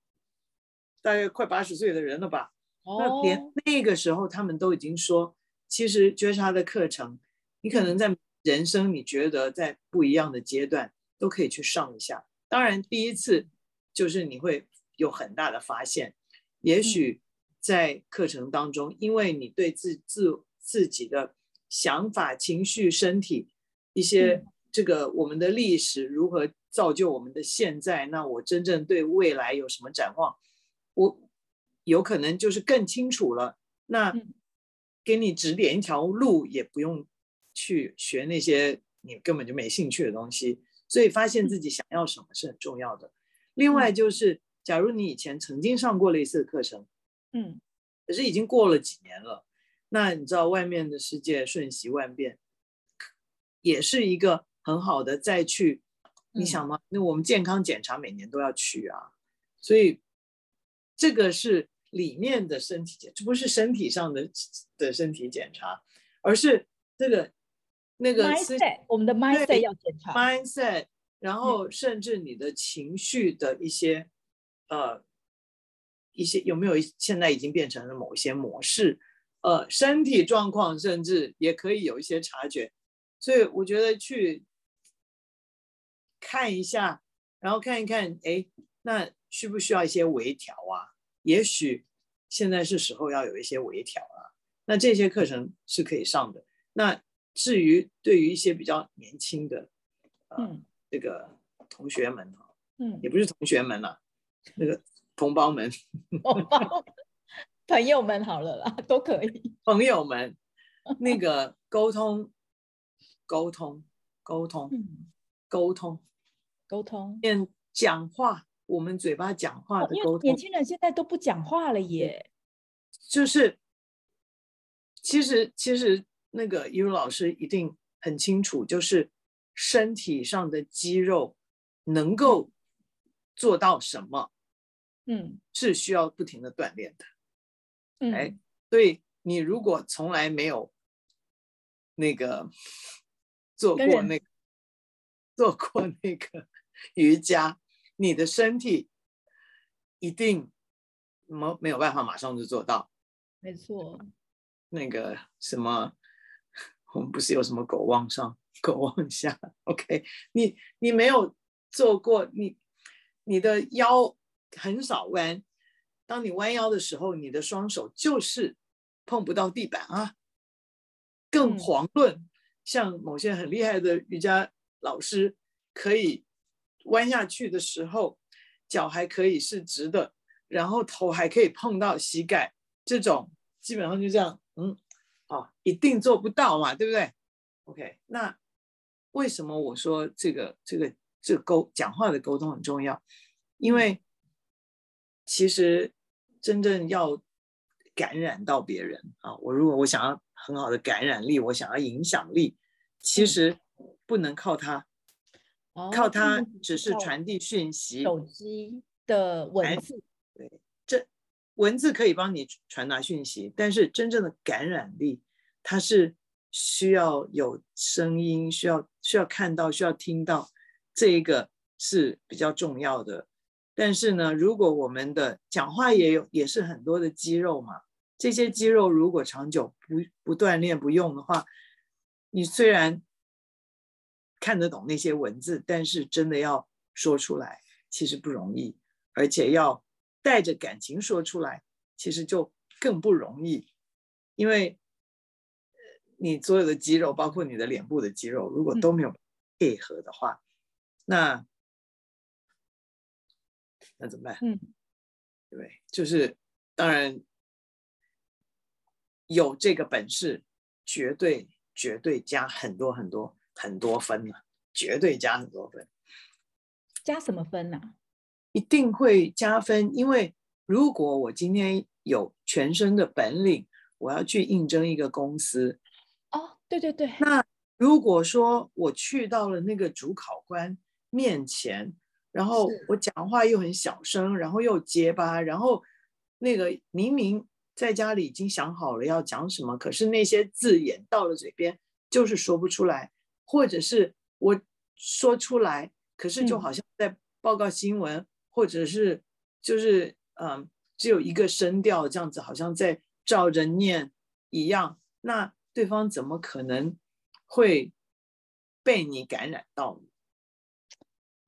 大概快八十岁的人了吧。那连那个时候，他们都已经说，其实觉察的课程，你可能在人生你觉得在不一样的阶段都可以去上一下。当然，第一次就是你会有很大的发现，也许在课程当中，因为你对自自自己的想法、情绪、身体一些这个我们的历史如何造就我们的现在，那我真正对未来有什么展望？我。有可能就是更清楚了，那给你指点一条路，也不用去学那些你根本就没兴趣的东西，所以发现自己想要什么是很重要的。另外就是，假如你以前曾经上过类似的课程，嗯，可是已经过了几年了。那你知道外面的世界瞬息万变，也是一个很好的再去。你想吗？那我们健康检查每年都要去啊，所以这个是里面的身体检，这不是身体上的的身体检查，而是这个那个 mindset，我们的 mindset 要检查 mindset，然后甚至你的情绪的一些呃一些有没有现在已经变成了某一些模式，呃，身体状况甚至也可以有一些察觉，所以我觉得去。看一下，然后看一看，哎，那需不需要一些微调啊？也许现在是时候要有一些微调啊。那这些课程是可以上的。那至于对于一些比较年轻的，呃、嗯，这个同学们哈，嗯，也不是同学们了，那个同胞们，同胞朋友们，好了啦，都可以。朋友们，那个沟通，沟通，沟通，嗯、沟通。沟通，变讲话，我们嘴巴讲话的沟通。年轻人现在都不讲话了耶。就是，其实其实那个一如老师一定很清楚，就是身体上的肌肉能够做到什么，嗯，是需要不停的锻炼的。嗯，哎，所以你如果从来没有那个做过那个做过那个。瑜伽，你的身体一定没没有办法马上就做到。没错，那个什么，我们不是有什么狗往上，狗往下？*laughs* OK，你你没有做过，你你的腰很少弯。当你弯腰的时候，你的双手就是碰不到地板啊。更遑论像某些很厉害的瑜伽老师可以。弯下去的时候，脚还可以是直的，然后头还可以碰到膝盖，这种基本上就这样，嗯，哦，一定做不到嘛，对不对？OK，那为什么我说这个这个这个沟讲话的沟通很重要？因为其实真正要感染到别人啊，我如果我想要很好的感染力，我想要影响力，其实不能靠他。靠它只是传递讯息，手机的文字，对，这文字可以帮你传达讯息，但是真正的感染力，它是需要有声音，需要需要看到，需要听到，这一个是比较重要的。但是呢，如果我们的讲话也有也是很多的肌肉嘛，这些肌肉如果长久不不锻炼不用的话，你虽然。看得懂那些文字，但是真的要说出来，其实不容易，而且要带着感情说出来，其实就更不容易。因为你所有的肌肉，包括你的脸部的肌肉，如果都没有配合的话，嗯、那那怎么办？嗯，对？就是当然有这个本事，绝对绝对加很多很多。很多分呢，绝对加很多分。加什么分呢？一定会加分，因为如果我今天有全身的本领，我要去应征一个公司。哦，对对对。那如果说我去到了那个主考官面前，然后我讲话又很小声，然后又结巴，然后那个明明在家里已经想好了要讲什么，可是那些字眼到了嘴边就是说不出来。或者是我说出来，可是就好像在报告新闻，嗯、或者是就是嗯，只有一个声调这样子，好像在照着念一样。那对方怎么可能会被你感染到？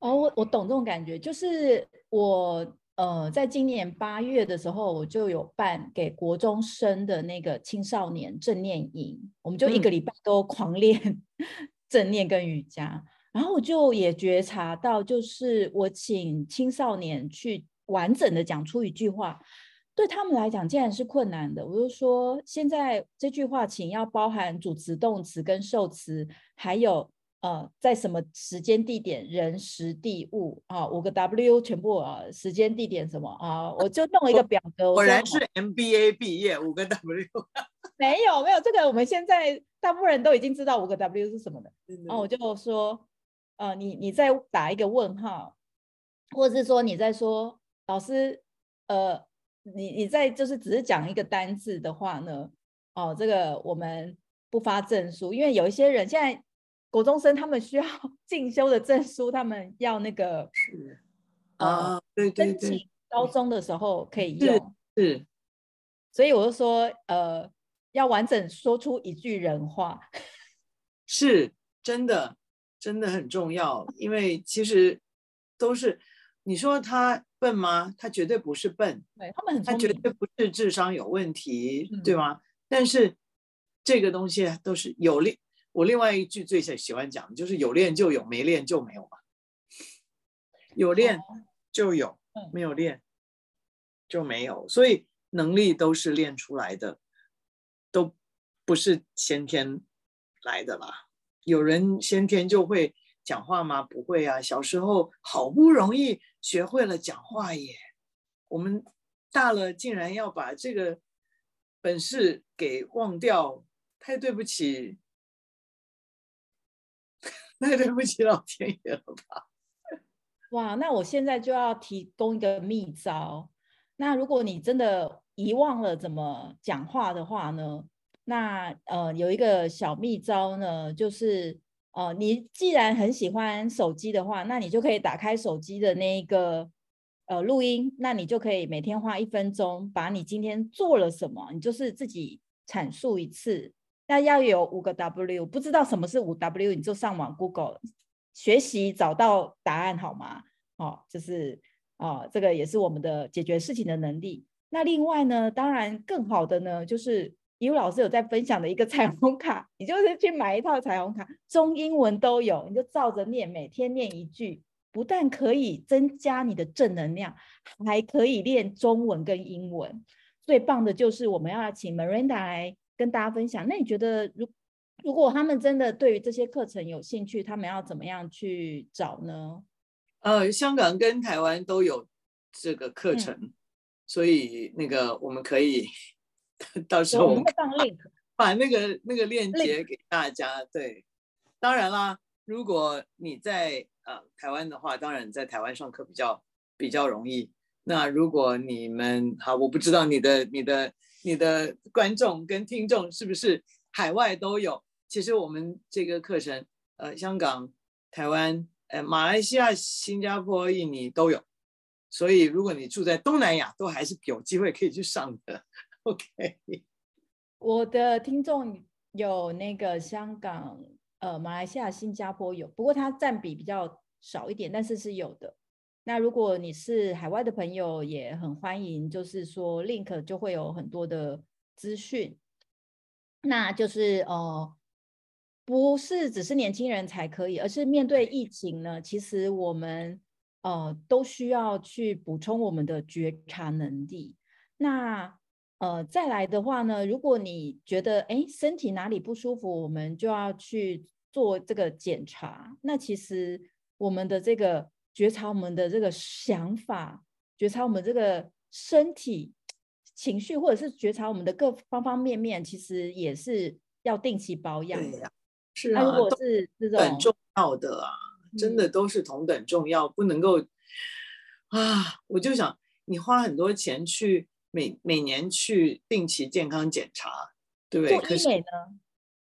哦，我我懂这种感觉，就是我呃，在今年八月的时候，我就有办给国中生的那个青少年正念营，我们就一个礼拜都狂练。嗯正念跟瑜伽，然后我就也觉察到，就是我请青少年去完整的讲出一句话，对他们来讲竟然是困难的。我就说，现在这句话请要包含主词、动词跟受词，还有呃，在什么时间、地点、人、时、地、物啊，五个 W 全部啊，时间、地点什么啊，我就弄一个表格。果然是 MBA 毕业，五个 W。*laughs* 没有没有，这个我们现在大部分人都已经知道五个 W 是什么的。然后、啊、我就说，呃，你你再打一个问号，或者是说你在说老师，呃，你你在就是只是讲一个单字的话呢，哦、啊，这个我们不发证书，因为有一些人现在。国中生他们需要 *laughs* 进修的证书，他们要那个是啊，对对对，高中的时候可以用是，所以我就说，呃，要完整说出一句人话，*laughs* 是真的，真的很重要，因为其实都是你说他笨吗？他绝对不是笨，对他们很他绝对不是智商有问题，嗯、对吗？但是这个东西都是有利。我另外一句最喜喜欢讲的就是有练就有，没练就没有嘛。有练就有，没有练就没有。所以能力都是练出来的，都不是先天来的啦。有人先天就会讲话吗？不会啊。小时候好不容易学会了讲话耶，我们大了竟然要把这个本事给忘掉，太对不起。那对不起老天爷了吧？*laughs* 哇，那我现在就要提供一个秘招。那如果你真的遗忘了怎么讲话的话呢？那呃有一个小秘招呢，就是呃你既然很喜欢手机的话，那你就可以打开手机的那一个呃录音，那你就可以每天花一分钟，把你今天做了什么，你就是自己阐述一次。那要有五个 W，不知道什么是五 W，你就上网 Google 学习找到答案好吗？哦，就是哦，这个也是我们的解决事情的能力。那另外呢，当然更好的呢，就是怡如老师有在分享的一个彩虹卡，你就是去买一套彩虹卡，中英文都有，你就照着念，每天念一句，不但可以增加你的正能量，还可以练中文跟英文。最棒的就是我们要请 Miranda 来。跟大家分享，那你觉得，如如果他们真的对于这些课程有兴趣，他们要怎么样去找呢？呃，香港跟台湾都有这个课程，嗯、所以那个我们可以 *laughs* 到时候我们会放 link，*laughs* 把那个那个链接给大家。对，当然啦，如果你在呃台湾的话，当然在台湾上课比较比较容易。那如果你们好，我不知道你的你的。你的观众跟听众是不是海外都有？其实我们这个课程，呃，香港、台湾、呃，马来西亚、新加坡、印尼都有。所以如果你住在东南亚，都还是有机会可以去上的。OK，*laughs* 我的听众有那个香港、呃，马来西亚、新加坡有，不过它占比比较少一点，但是是有的。那如果你是海外的朋友，也很欢迎，就是说 link 就会有很多的资讯。那就是呃，不是只是年轻人才可以，而是面对疫情呢，其实我们呃都需要去补充我们的觉察能力。那呃再来的话呢，如果你觉得哎身体哪里不舒服，我们就要去做这个检查。那其实我们的这个。觉察我们的这个想法，觉察我们这个身体情绪，或者是觉察我们的各方方面面，其实也是要定期保养的。呀、啊，是啊，如果是这种很重要的啊，真的都是同等重要，嗯、不能够啊！我就想，你花很多钱去每每年去定期健康检查，对不对？做医美呢？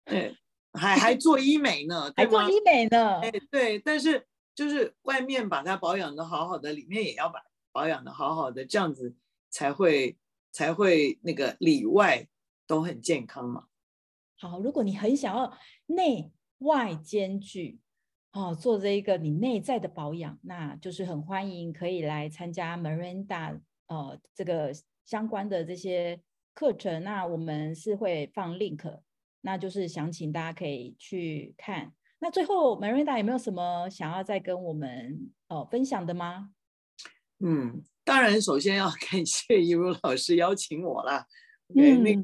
对，还还做医美呢？还做医美呢？哎，对，但是。就是外面把它保养的好好的，里面也要把保养的好好的，这样子才会才会那个里外都很健康嘛。好，如果你很想要内外兼具，哦，做这一个你内在的保养，那就是很欢迎可以来参加 Miranda 呃这个相关的这些课程。那我们是会放 link，那就是详情大家可以去看。那最后 m a r i d a 有没有什么想要再跟我们呃分享的吗？嗯，当然，首先要 *laughs* 感谢一如老师邀请我啦。嗯，那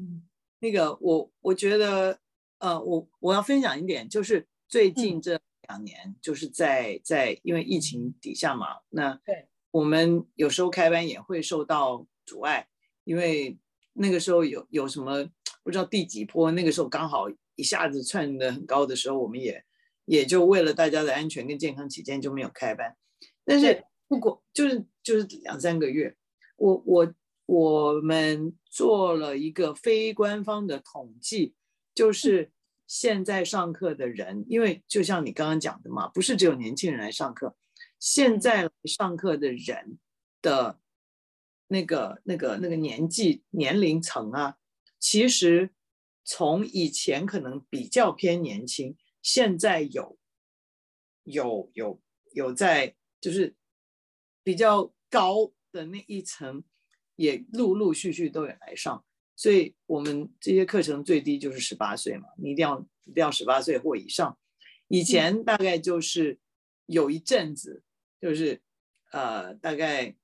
那个我我觉得呃，我我要分享一点，就是最近这两年，就是在在因为疫情底下嘛，那对我们有时候开班也会受到阻碍，因为那个时候有有什么不知道第几波，那个时候刚好一下子窜得很高的时候，我们也也就为了大家的安全跟健康起见就没有开班。但是不过就是就是两三个月，我我我们做了一个非官方的统计，就是。现在上课的人，因为就像你刚刚讲的嘛，不是只有年轻人来上课，现在来上课的人的那个、那个、那个年纪年龄层啊，其实从以前可能比较偏年轻，现在有有有有在就是比较高的那一层，也陆陆续续都有来上。所以我们这些课程最低就是十八岁嘛，你一定要一定要十八岁或以上。以前大概就是有一阵子，就是呃大概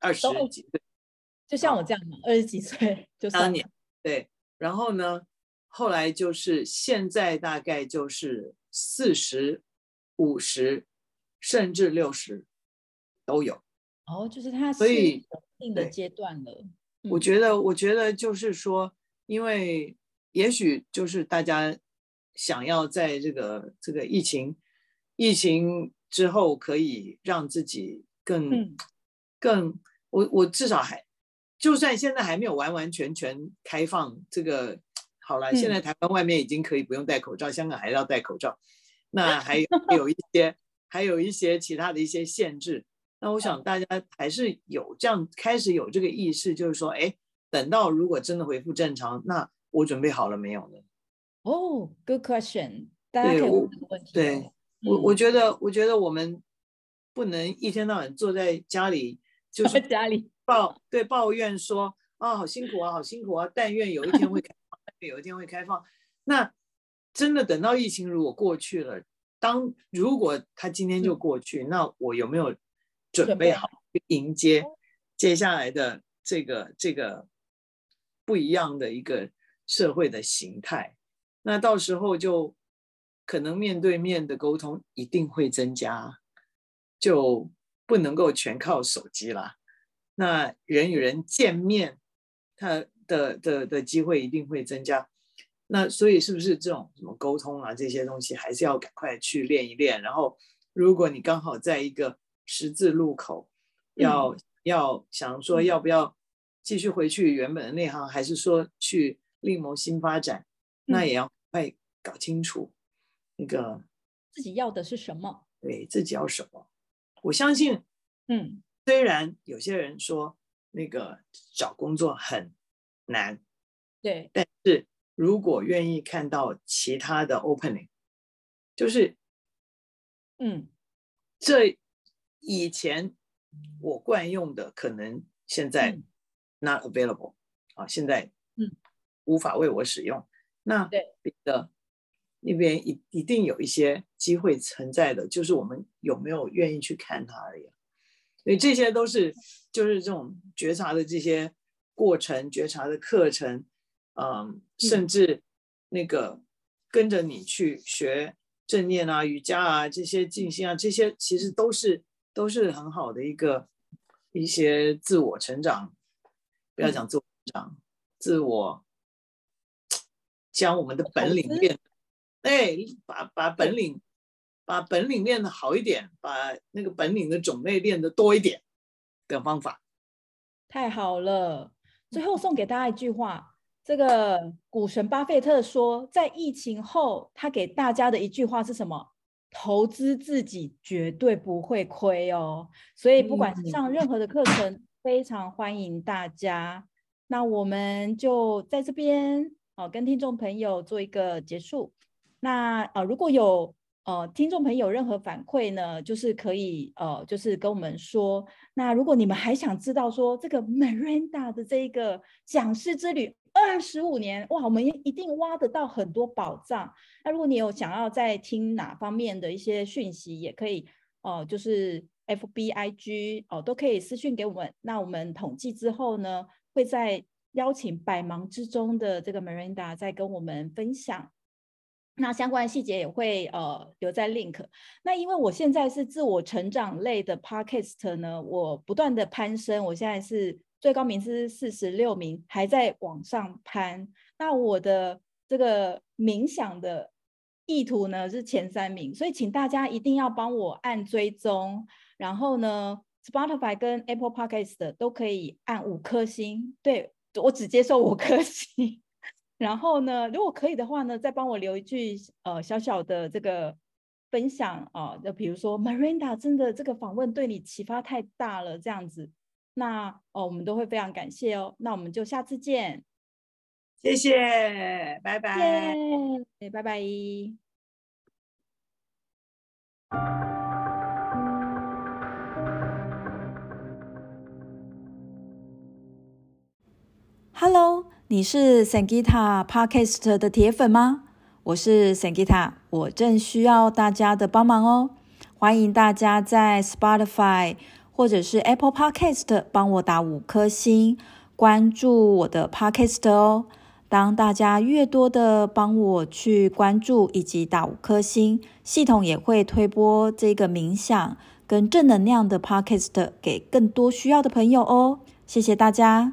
二十几岁，就像我这样嘛，二十几岁就三年对。然后呢，后来就是现在大概就是四十、五十，甚至六十都有。哦，就是它是一定的阶段了。我觉得，我觉得就是说，因为也许就是大家想要在这个这个疫情疫情之后，可以让自己更、嗯、更，我我至少还，就算现在还没有完完全全开放，这个好了，现在台湾外面已经可以不用戴口罩，嗯、香港还要戴口罩，那 *laughs* 还有一些还有一些其他的一些限制。那我想大家还是有这样开始有这个意识，就是说，哎，等到如果真的恢复正常，那我准备好了没有呢？哦、oh，good question。大家可以问这个问题。对，嗯、我我觉得，我觉得我们不能一天到晚坐在家里，就是 *laughs* 家里抱对抱怨说啊，好辛苦啊，好辛苦啊，但愿有一天会有一天会开放。那真的等到疫情如果过去了，当如果它今天就过去，嗯、那我有没有？准备好迎接接下来的这个这个不一样的一个社会的形态，那到时候就可能面对面的沟通一定会增加，就不能够全靠手机啦。那人与人见面，他的的的机会一定会增加。那所以是不是这种什么沟通啊这些东西，还是要赶快去练一练。然后，如果你刚好在一个十字路口，要、嗯、要想说要不要继续回去原本的内行，还是说去另谋新发展？嗯、那也要快搞清楚那个自己要的是什么，对自己要什么。我相信，嗯，虽然有些人说那个找工作很难，对，但是如果愿意看到其他的 opening，就是，嗯，这。以前我惯用的可能现在 not available、嗯、啊，现在嗯无法为我使用。嗯、那对的那边一一定有一些机会存在的，就是我们有没有愿意去看它而已。所以这些都是就是这种觉察的这些过程，觉察的课程，嗯，甚至那个跟着你去学正念啊、瑜伽啊这些静心啊，这些其实都是。都是很好的一个一些自我成长，不要讲自我成长，嗯、自我将我们的本领练，哎，把把本领把本领练得好一点，把那个本领的种类练得多一点的方法。太好了！最后送给大家一句话，这个股神巴菲特说，在疫情后，他给大家的一句话是什么？投资自己绝对不会亏哦，所以不管是上任何的课程，嗯、非常欢迎大家。那我们就在这边哦，跟听众朋友做一个结束。那呃，如果有呃听众朋友任何反馈呢，就是可以呃，就是跟我们说。那如果你们还想知道说这个 Miranda 的这一个讲师之旅，二十五年哇，我们一定挖得到很多宝藏。那如果你有想要再听哪方面的一些讯息，也可以哦、就是 F B I G 哦，都可以私讯给我们。那我们统计之后呢，会再邀请百忙之中的这个 Miranda 再跟我们分享。那相关的细节也会呃留在 link。那因为我现在是自我成长类的 podcast 呢，我不断的攀升，我现在是最高名次四十六名，还在往上攀。那我的这个冥想的意图呢是前三名，所以请大家一定要帮我按追踪，然后呢，Spotify 跟 Apple Podcast 都可以按五颗星，对，我只接受五颗星。然后呢，如果可以的话呢，再帮我留一句呃小小的这个分享啊，就比如说 Miranda 真的这个访问对你启发太大了这样子，那哦我们都会非常感谢哦。那我们就下次见，谢谢，拜拜，拜拜。Hello。你是 Sangeeta Podcast 的铁粉吗？我是 Sangeeta，我正需要大家的帮忙哦。欢迎大家在 Spotify 或者是 Apple Podcast 帮我打五颗星，关注我的 Podcast 哦。当大家越多的帮我去关注以及打五颗星，系统也会推播这个冥想跟正能量的 Podcast 给更多需要的朋友哦。谢谢大家。